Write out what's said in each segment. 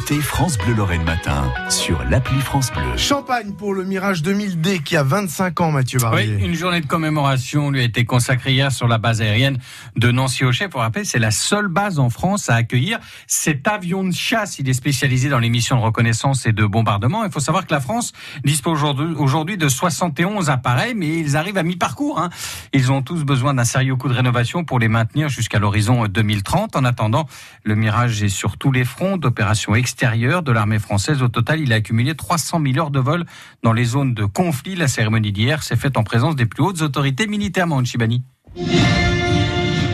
écoutez France Bleu Lorraine Matin sur l'appli France Bleu. Champagne pour le Mirage 2000D qui a 25 ans, Mathieu Barbier. Oui, une journée de commémoration lui a été consacrée hier sur la base aérienne de Nancy-Ochet. Pour rappeler, c'est la seule base en France à accueillir cet avion de chasse. Il est spécialisé dans les missions de reconnaissance et de bombardement. Il faut savoir que la France dispose aujourd'hui de 71 appareils, mais ils arrivent à mi-parcours. Hein. Ils ont tous besoin d'un sérieux coup de rénovation pour les maintenir jusqu'à l'horizon 2030. En attendant, le Mirage est sur tous les fronts d'opérations extérieures de l'armée française. Au total, il a accumulé 300 000 heures de vol dans les zones de conflit. La cérémonie d'hier s'est faite en présence des plus hautes autorités militaires, Chibani.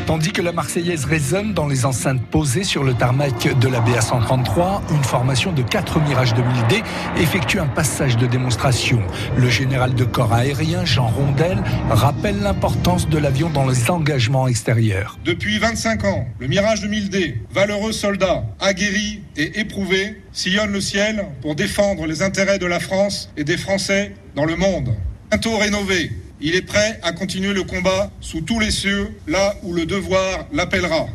Tandis que la Marseillaise résonne dans les enceintes posées sur le tarmac de la BA-133, une formation de 4 Mirage 2000D effectue un passage de démonstration. Le général de corps aérien, Jean Rondel, rappelle l'importance de l'avion dans les engagements extérieurs. Depuis 25 ans, le Mirage 2000D, valeureux soldat, aguerri et éprouvé, sillonne le ciel pour défendre les intérêts de la France et des Français dans le monde. Bientôt rénové, il est prêt à continuer le combat sous tous les cieux, là où le devoir l'appellera.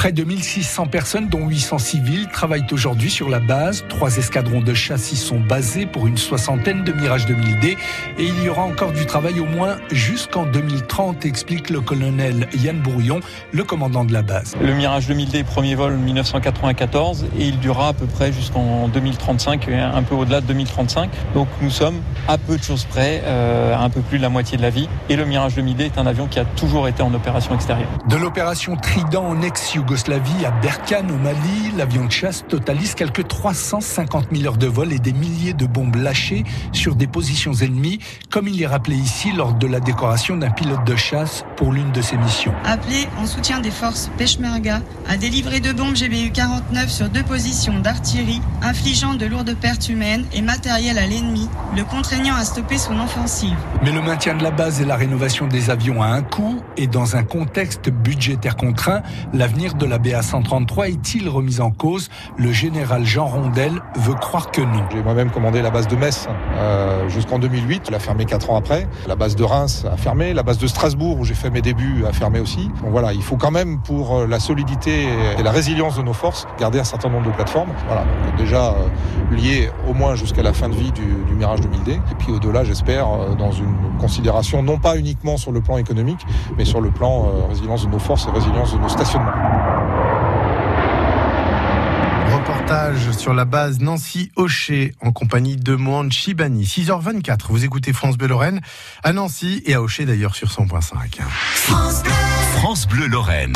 Près de 1600 personnes, dont 800 civils, travaillent aujourd'hui sur la base. Trois escadrons de châssis sont basés pour une soixantaine de Mirage 2000D et il y aura encore du travail au moins jusqu'en 2030, explique le colonel Yann Bourillon, le commandant de la base. Le Mirage 2000D, premier vol 1994 et il durera à peu près jusqu'en 2035, un peu au-delà de 2035. Donc nous sommes à peu de choses près, euh, un peu plus de la moitié de la vie. Et le Mirage 2000D est un avion qui a toujours été en opération extérieure. De l'opération Trident en ex Yougoslavie, à Berkane, au Mali, l'avion de chasse totalise quelques 350 000 heures de vol et des milliers de bombes lâchées sur des positions ennemies, comme il est rappelé ici lors de la décoration d'un pilote de chasse pour l'une de ses missions. Appelé en soutien des forces Peshmerga à délivrer deux bombes GBU 49 sur deux positions d'artillerie, infligeant de lourdes pertes humaines et matérielles à l'ennemi, le contraignant à stopper son offensive. Mais le maintien de la base et la rénovation des avions a un coût, et dans un contexte budgétaire contraint, l'avenir de la BA-133 est-il remis en cause? Le général Jean Rondel veut croire que non. J'ai moi-même commandé la base de Metz euh, jusqu'en 2008. Elle a fermé 4 ans après. La base de Reims a fermé. La base de Strasbourg, où j'ai fait mes débuts, a fermé aussi. Donc voilà, il faut quand même, pour euh, la solidité et la résilience de nos forces, garder un certain nombre de plateformes. Voilà, donc déjà euh, au moins jusqu'à la fin de vie du, du Mirage 2000D. Et puis au-delà, j'espère, euh, dans une considération non pas uniquement sur le plan économique, mais sur le plan euh, résilience de nos forces et résilience de nos stationnements. Reportage sur la base Nancy Hocher en compagnie de Mohan Chibani. 6h24, vous écoutez France Bleu Lorraine à Nancy et à Hocher d'ailleurs sur 100.5. France Bleu Lorraine.